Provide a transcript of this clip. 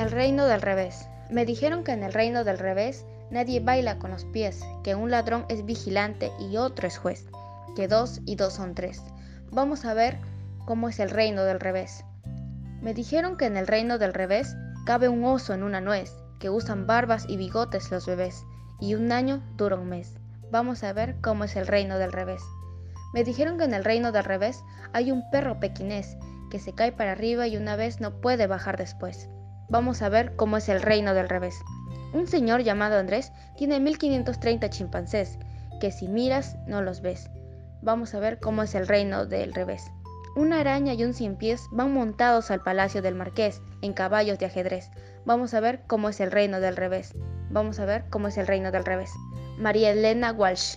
El reino del revés. Me dijeron que en el reino del revés nadie baila con los pies, que un ladrón es vigilante y otro es juez, que dos y dos son tres. Vamos a ver cómo es el reino del revés. Me dijeron que en el reino del revés cabe un oso en una nuez, que usan barbas y bigotes los bebés, y un año dura un mes. Vamos a ver cómo es el reino del revés. Me dijeron que en el reino del revés hay un perro pequinés que se cae para arriba y una vez no puede bajar después. Vamos a ver cómo es el reino del revés. Un señor llamado Andrés tiene 1530 chimpancés, que si miras no los ves. Vamos a ver cómo es el reino del revés. Una araña y un cien pies van montados al palacio del marqués en caballos de ajedrez. Vamos a ver cómo es el reino del revés. Vamos a ver cómo es el reino del revés. María Elena Walsh.